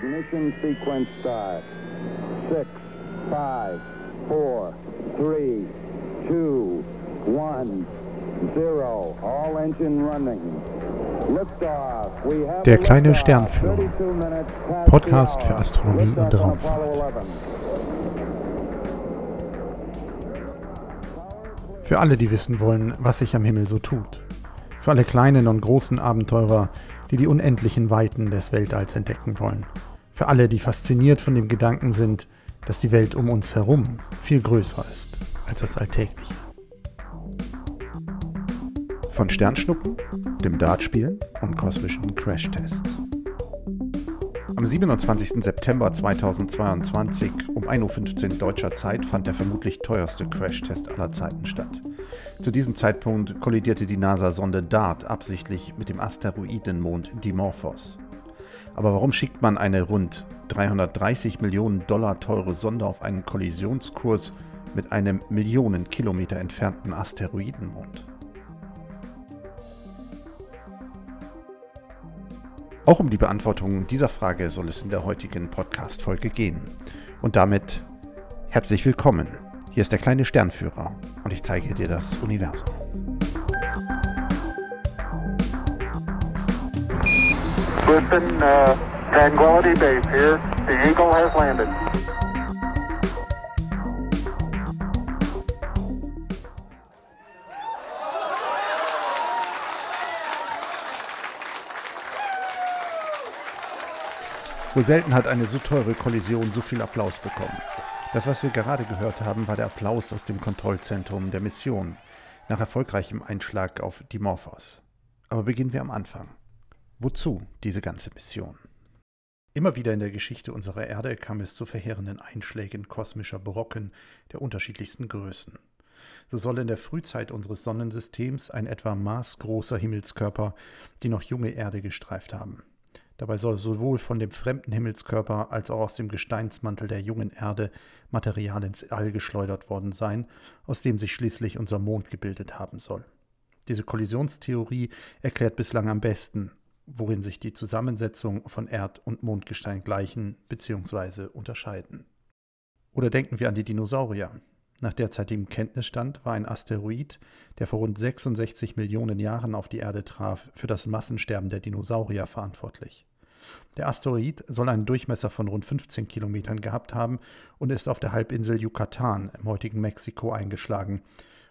Ignition sequence start. Six, five, four, three, two, one, zero. All engine running. Der kleine. Sternführer. 32 minutes past Podcast für. Astronomie und Raumfahrt. Apollo 11. Für alle, die wissen wollen, was sich am Himmel so tut. Für alle kleinen und großen Abenteurer, die die unendlichen Weiten des Weltalls entdecken wollen. Für alle, die fasziniert von dem Gedanken sind, dass die Welt um uns herum viel größer ist als das Alltägliche. Von Sternschnuppen, dem Dartspielen und kosmischen Crashtests. Am 27. September 2022 um 1.15 Uhr deutscher Zeit fand der vermutlich teuerste Crashtest aller Zeiten statt. Zu diesem Zeitpunkt kollidierte die NASA-Sonde DART absichtlich mit dem Asteroidenmond Dimorphos. Aber warum schickt man eine rund 330 Millionen Dollar teure Sonde auf einen Kollisionskurs mit einem Millionen Kilometer entfernten Asteroidenmond? Auch um die Beantwortung dieser Frage soll es in der heutigen Podcast-Folge gehen. Und damit herzlich willkommen. Hier ist der kleine Sternführer und ich zeige dir das Universum. Houston, uh, Tranquility Base here. The Eagle has landed. Selten hat eine so teure Kollision so viel Applaus bekommen. Das, was wir gerade gehört haben, war der Applaus aus dem Kontrollzentrum der Mission nach erfolgreichem Einschlag auf Dimorphos. Aber beginnen wir am Anfang. Wozu diese ganze Mission? Immer wieder in der Geschichte unserer Erde kam es zu verheerenden Einschlägen kosmischer Brocken der unterschiedlichsten Größen. So soll in der Frühzeit unseres Sonnensystems ein etwa maßgroßer Himmelskörper die noch junge Erde gestreift haben. Dabei soll sowohl von dem fremden Himmelskörper als auch aus dem Gesteinsmantel der jungen Erde Material ins All geschleudert worden sein, aus dem sich schließlich unser Mond gebildet haben soll. Diese Kollisionstheorie erklärt bislang am besten, worin sich die Zusammensetzung von Erd- und Mondgestein gleichen bzw. unterscheiden. Oder denken wir an die Dinosaurier. Nach derzeitigem Kenntnisstand war ein Asteroid, der vor rund 66 Millionen Jahren auf die Erde traf, für das Massensterben der Dinosaurier verantwortlich. Der Asteroid soll einen Durchmesser von rund 15 Kilometern gehabt haben und ist auf der Halbinsel Yucatan im heutigen Mexiko eingeschlagen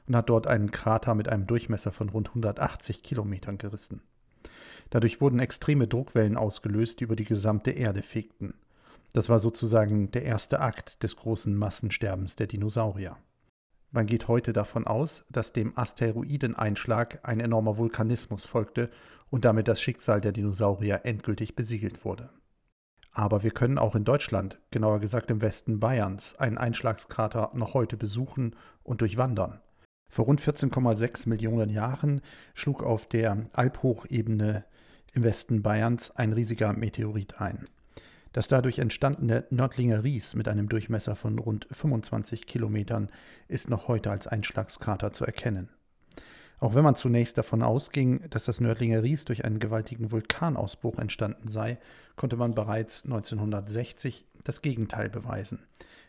und hat dort einen Krater mit einem Durchmesser von rund 180 Kilometern gerissen. Dadurch wurden extreme Druckwellen ausgelöst, die über die gesamte Erde fegten. Das war sozusagen der erste Akt des großen Massensterbens der Dinosaurier. Man geht heute davon aus, dass dem Asteroideneinschlag ein enormer Vulkanismus folgte und damit das Schicksal der Dinosaurier endgültig besiegelt wurde. Aber wir können auch in Deutschland, genauer gesagt im Westen Bayerns, einen Einschlagskrater noch heute besuchen und durchwandern. Vor rund 14,6 Millionen Jahren schlug auf der Alphochebene im Westen Bayerns ein riesiger Meteorit ein. Das dadurch entstandene Nördlinger Ries mit einem Durchmesser von rund 25 Kilometern ist noch heute als Einschlagskrater zu erkennen. Auch wenn man zunächst davon ausging, dass das Nördlinger Ries durch einen gewaltigen Vulkanausbruch entstanden sei, konnte man bereits 1960 das Gegenteil beweisen.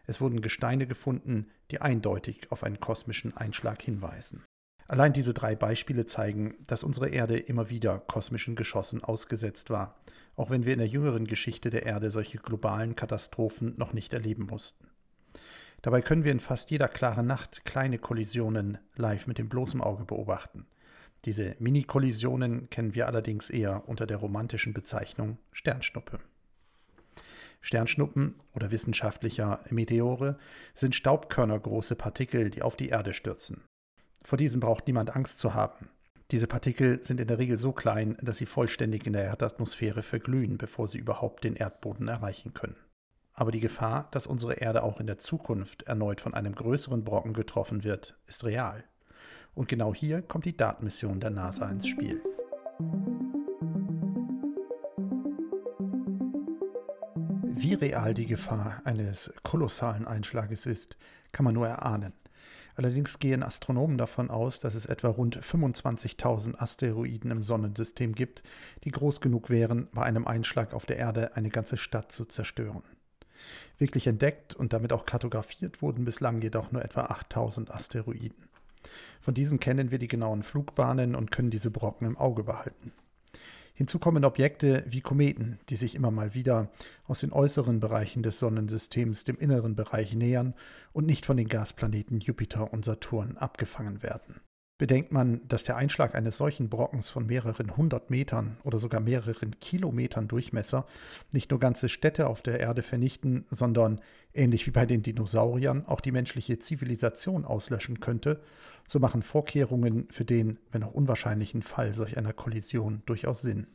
Es wurden Gesteine gefunden, die eindeutig auf einen kosmischen Einschlag hinweisen. Allein diese drei Beispiele zeigen, dass unsere Erde immer wieder kosmischen Geschossen ausgesetzt war, auch wenn wir in der jüngeren Geschichte der Erde solche globalen Katastrophen noch nicht erleben mussten. Dabei können wir in fast jeder klaren Nacht kleine Kollisionen live mit dem bloßen Auge beobachten. Diese Mini-Kollisionen kennen wir allerdings eher unter der romantischen Bezeichnung Sternschnuppe. Sternschnuppen oder wissenschaftlicher Meteore sind staubkörnergroße Partikel, die auf die Erde stürzen. Vor diesen braucht niemand Angst zu haben. Diese Partikel sind in der Regel so klein, dass sie vollständig in der Erdatmosphäre verglühen, bevor sie überhaupt den Erdboden erreichen können. Aber die Gefahr, dass unsere Erde auch in der Zukunft erneut von einem größeren Brocken getroffen wird, ist real. Und genau hier kommt die DART-Mission der NASA ins Spiel. Wie real die Gefahr eines kolossalen Einschlages ist, kann man nur erahnen. Allerdings gehen Astronomen davon aus, dass es etwa rund 25.000 Asteroiden im Sonnensystem gibt, die groß genug wären, bei einem Einschlag auf der Erde eine ganze Stadt zu zerstören. Wirklich entdeckt und damit auch kartografiert wurden bislang jedoch nur etwa 8000 Asteroiden. Von diesen kennen wir die genauen Flugbahnen und können diese Brocken im Auge behalten. Hinzu kommen Objekte wie Kometen, die sich immer mal wieder aus den äußeren Bereichen des Sonnensystems dem inneren Bereich nähern und nicht von den Gasplaneten Jupiter und Saturn abgefangen werden. Bedenkt man, dass der Einschlag eines solchen Brockens von mehreren hundert Metern oder sogar mehreren Kilometern Durchmesser nicht nur ganze Städte auf der Erde vernichten, sondern, ähnlich wie bei den Dinosauriern, auch die menschliche Zivilisation auslöschen könnte, so machen Vorkehrungen für den, wenn auch unwahrscheinlichen Fall solch einer Kollision durchaus Sinn.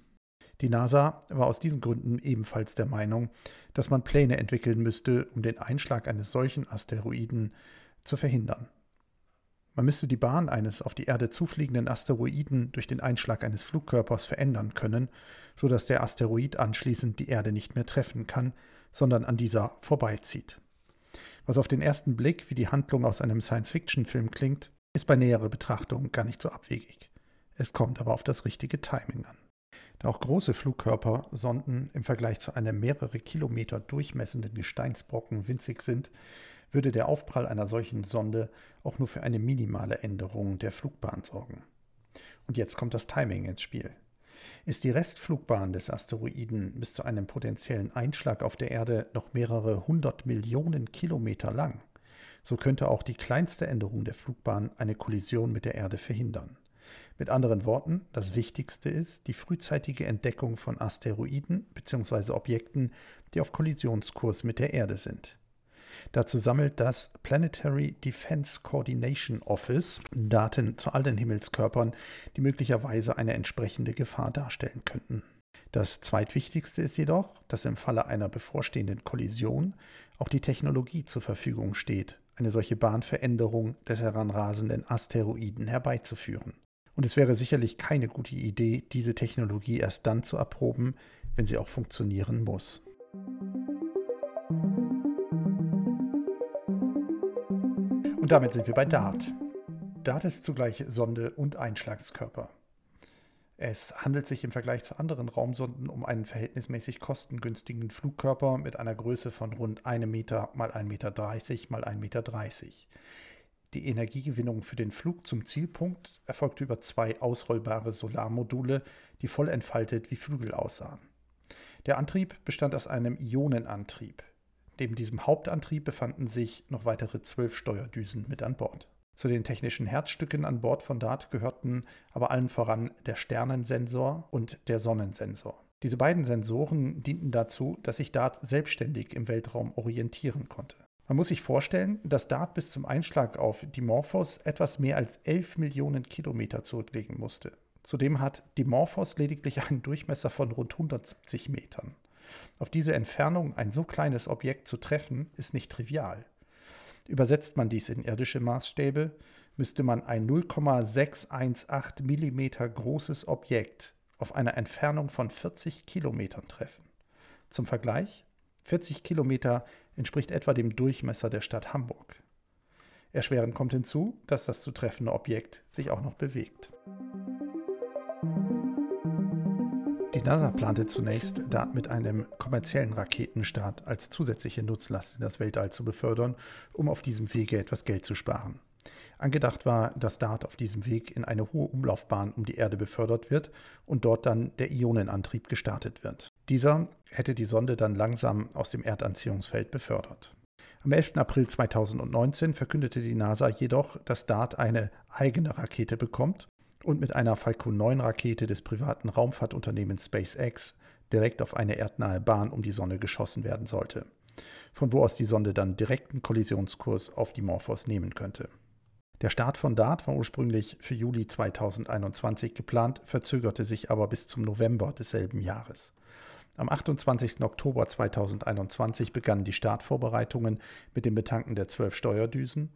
Die NASA war aus diesen Gründen ebenfalls der Meinung, dass man Pläne entwickeln müsste, um den Einschlag eines solchen Asteroiden zu verhindern. Man müsste die Bahn eines auf die Erde zufliegenden Asteroiden durch den Einschlag eines Flugkörpers verändern können, so dass der Asteroid anschließend die Erde nicht mehr treffen kann, sondern an dieser vorbeizieht. Was auf den ersten Blick wie die Handlung aus einem Science-Fiction-Film klingt, ist bei näherer Betrachtung gar nicht so abwegig. Es kommt aber auf das richtige Timing an. Da auch große Flugkörper, Sonden im Vergleich zu einem mehrere Kilometer durchmessenden Gesteinsbrocken winzig sind, würde der Aufprall einer solchen Sonde auch nur für eine minimale Änderung der Flugbahn sorgen. Und jetzt kommt das Timing ins Spiel. Ist die Restflugbahn des Asteroiden bis zu einem potenziellen Einschlag auf der Erde noch mehrere hundert Millionen Kilometer lang, so könnte auch die kleinste Änderung der Flugbahn eine Kollision mit der Erde verhindern. Mit anderen Worten, das Wichtigste ist die frühzeitige Entdeckung von Asteroiden bzw. Objekten, die auf Kollisionskurs mit der Erde sind. Dazu sammelt das Planetary Defense Coordination Office Daten zu all den Himmelskörpern, die möglicherweise eine entsprechende Gefahr darstellen könnten. Das zweitwichtigste ist jedoch, dass im Falle einer bevorstehenden Kollision auch die Technologie zur Verfügung steht, eine solche Bahnveränderung des heranrasenden Asteroiden herbeizuführen. Und es wäre sicherlich keine gute Idee, diese Technologie erst dann zu erproben, wenn sie auch funktionieren muss. Damit sind wir bei DART. DART ist zugleich Sonde und Einschlagskörper. Es handelt sich im Vergleich zu anderen Raumsonden um einen verhältnismäßig kostengünstigen Flugkörper mit einer Größe von rund 1 Meter mal 1,30 Meter mal 1,30 Meter. Die Energiegewinnung für den Flug zum Zielpunkt erfolgte über zwei ausrollbare Solarmodule, die voll entfaltet wie Flügel aussahen. Der Antrieb bestand aus einem Ionenantrieb. Neben diesem Hauptantrieb befanden sich noch weitere zwölf Steuerdüsen mit an Bord. Zu den technischen Herzstücken an Bord von DART gehörten aber allen voran der Sternensensor und der Sonnensensor. Diese beiden Sensoren dienten dazu, dass sich DART selbstständig im Weltraum orientieren konnte. Man muss sich vorstellen, dass DART bis zum Einschlag auf Dimorphos etwas mehr als 11 Millionen Kilometer zurücklegen musste. Zudem hat Dimorphos lediglich einen Durchmesser von rund 170 Metern. Auf diese Entfernung ein so kleines Objekt zu treffen, ist nicht trivial. Übersetzt man dies in irdische Maßstäbe, müsste man ein 0,618 mm großes Objekt auf einer Entfernung von 40 Kilometern treffen. Zum Vergleich, 40 Kilometer entspricht etwa dem Durchmesser der Stadt Hamburg. Erschwerend kommt hinzu, dass das zu treffende Objekt sich auch noch bewegt. Die NASA plante zunächst, DART mit einem kommerziellen Raketenstart als zusätzliche Nutzlast in das Weltall zu befördern, um auf diesem Wege etwas Geld zu sparen. Angedacht war, dass DART auf diesem Weg in eine hohe Umlaufbahn um die Erde befördert wird und dort dann der Ionenantrieb gestartet wird. Dieser hätte die Sonde dann langsam aus dem Erdanziehungsfeld befördert. Am 11. April 2019 verkündete die NASA jedoch, dass DART eine eigene Rakete bekommt und mit einer Falcon 9 Rakete des privaten Raumfahrtunternehmens SpaceX direkt auf eine erdnahe Bahn um die Sonne geschossen werden sollte, von wo aus die Sonde dann direkten Kollisionskurs auf die Morphos nehmen könnte. Der Start von DART war ursprünglich für Juli 2021 geplant, verzögerte sich aber bis zum November desselben Jahres. Am 28. Oktober 2021 begannen die Startvorbereitungen mit dem Betanken der zwölf Steuerdüsen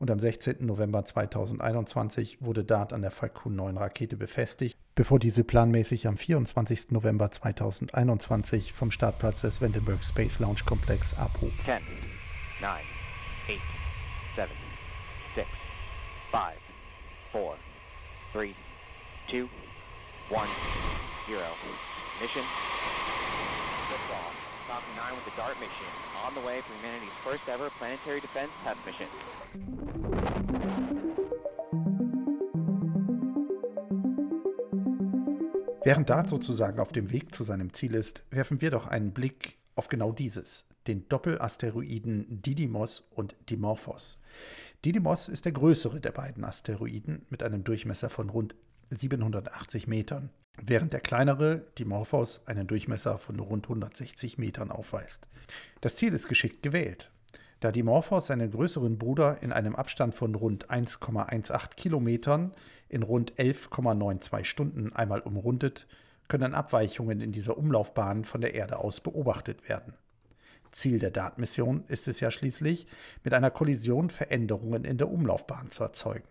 und am 16. November 2021 wurde DART an der Falcon 9 Rakete befestigt, bevor diese planmäßig am 24. November 2021 vom Startplatz des Vandenberg Space Launch Komplex abhob. 10, 9, 8, 7, 6, five, four, three, two, one, zero. Mission. Liftoff. Falcon 9 with the DART mission. On the way for humanity's first ever planetary defense test mission. Während Dart sozusagen auf dem Weg zu seinem Ziel ist, werfen wir doch einen Blick auf genau dieses, den Doppelasteroiden Didymos und Dimorphos. Didymos ist der größere der beiden Asteroiden mit einem Durchmesser von rund 780 Metern, während der kleinere Dimorphos einen Durchmesser von rund 160 Metern aufweist. Das Ziel ist geschickt gewählt. Da Dimorphos seinen größeren Bruder in einem Abstand von rund 1,18 Kilometern in rund 11,92 Stunden einmal umrundet, können Abweichungen in dieser Umlaufbahn von der Erde aus beobachtet werden. Ziel der DART-Mission ist es ja schließlich, mit einer Kollision Veränderungen in der Umlaufbahn zu erzeugen.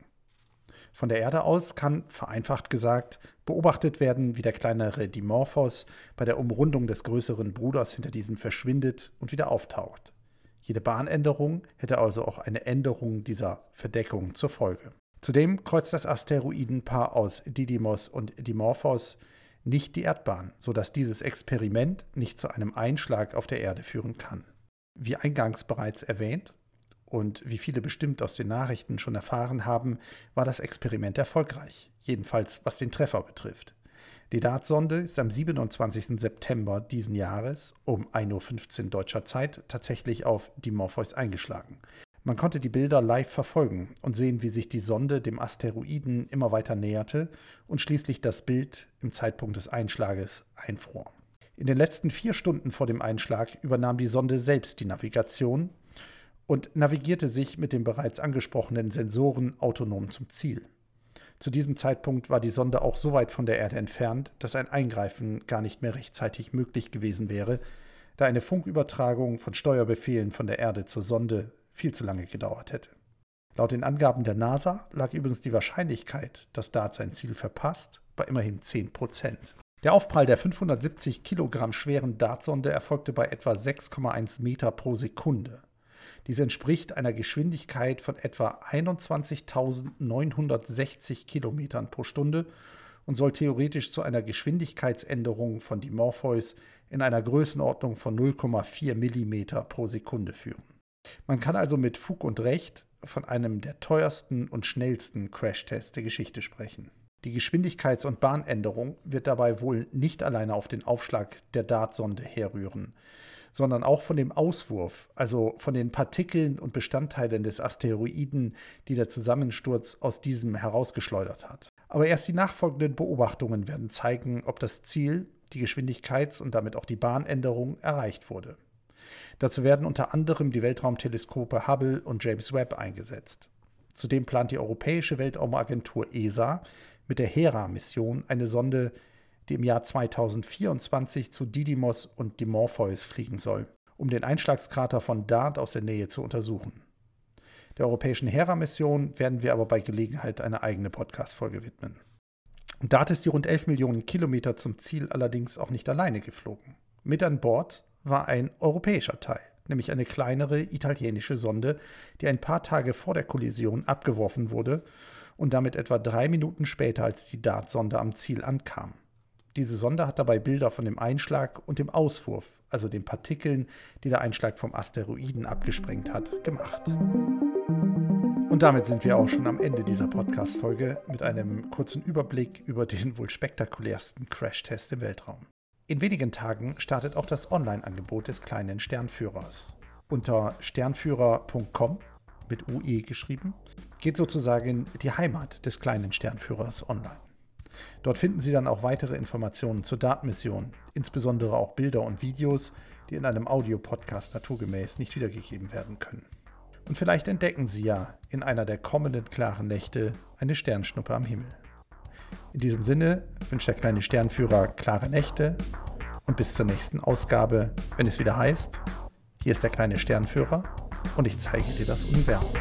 Von der Erde aus kann, vereinfacht gesagt, beobachtet werden, wie der kleinere Dimorphos bei der Umrundung des größeren Bruders hinter diesem verschwindet und wieder auftaucht. Jede Bahnänderung hätte also auch eine Änderung dieser Verdeckung zur Folge. Zudem kreuzt das Asteroidenpaar aus Didymos und Dimorphos nicht die Erdbahn, sodass dieses Experiment nicht zu einem Einschlag auf der Erde führen kann. Wie eingangs bereits erwähnt und wie viele bestimmt aus den Nachrichten schon erfahren haben, war das Experiment erfolgreich, jedenfalls was den Treffer betrifft. Die Dartsonde ist am 27. September diesen Jahres um 1.15 Uhr deutscher Zeit tatsächlich auf Dimorphos eingeschlagen. Man konnte die Bilder live verfolgen und sehen, wie sich die Sonde dem Asteroiden immer weiter näherte und schließlich das Bild im Zeitpunkt des Einschlages einfror. In den letzten vier Stunden vor dem Einschlag übernahm die Sonde selbst die Navigation und navigierte sich mit den bereits angesprochenen Sensoren autonom zum Ziel. Zu diesem Zeitpunkt war die Sonde auch so weit von der Erde entfernt, dass ein Eingreifen gar nicht mehr rechtzeitig möglich gewesen wäre, da eine Funkübertragung von Steuerbefehlen von der Erde zur Sonde viel zu lange gedauert hätte. Laut den Angaben der NASA lag übrigens die Wahrscheinlichkeit, dass DART sein Ziel verpasst, bei immerhin 10 Prozent. Der Aufprall der 570 Kilogramm schweren Dartsonde erfolgte bei etwa 6,1 Meter pro Sekunde. Dies entspricht einer Geschwindigkeit von etwa 21.960 Kilometern pro Stunde und soll theoretisch zu einer Geschwindigkeitsänderung von Dimorpheus in einer Größenordnung von 0,4 Millimeter pro Sekunde führen. Man kann also mit Fug und Recht von einem der teuersten und schnellsten Crashtests der Geschichte sprechen. Die Geschwindigkeits- und Bahnänderung wird dabei wohl nicht alleine auf den Aufschlag der Dartsonde herrühren, sondern auch von dem Auswurf, also von den Partikeln und Bestandteilen des Asteroiden, die der Zusammensturz aus diesem herausgeschleudert hat. Aber erst die nachfolgenden Beobachtungen werden zeigen, ob das Ziel, die Geschwindigkeits- und damit auch die Bahnänderung, erreicht wurde. Dazu werden unter anderem die Weltraumteleskope Hubble und James Webb eingesetzt. Zudem plant die Europäische Weltraumagentur ESA mit der Hera-Mission eine Sonde, die im Jahr 2024 zu Didymos und Dimorpheus fliegen soll, um den Einschlagskrater von Dart aus der Nähe zu untersuchen. Der europäischen Hera-Mission werden wir aber bei Gelegenheit eine eigene Podcast-Folge widmen. Dart ist die rund 11 Millionen Kilometer zum Ziel allerdings auch nicht alleine geflogen. Mit an Bord war ein europäischer Teil, nämlich eine kleinere italienische Sonde, die ein paar Tage vor der Kollision abgeworfen wurde und damit etwa drei Minuten später als die Dart-Sonde am Ziel ankam. Diese Sonde hat dabei Bilder von dem Einschlag und dem Auswurf, also den Partikeln, die der Einschlag vom Asteroiden abgesprengt hat, gemacht. Und damit sind wir auch schon am Ende dieser Podcast-Folge mit einem kurzen Überblick über den wohl spektakulärsten Crashtest im Weltraum. In wenigen Tagen startet auch das Online-Angebot des kleinen Sternführers. Unter sternführer.com mit UE geschrieben, geht sozusagen die Heimat des kleinen Sternführers online. Dort finden Sie dann auch weitere Informationen zur Datenmission, insbesondere auch Bilder und Videos, die in einem Audiopodcast naturgemäß nicht wiedergegeben werden können. Und vielleicht entdecken Sie ja in einer der kommenden klaren Nächte eine Sternschnuppe am Himmel. In diesem Sinne wünscht der kleine Sternführer klare Nächte und bis zur nächsten Ausgabe, wenn es wieder heißt, hier ist der kleine Sternführer und ich zeige dir das Universum.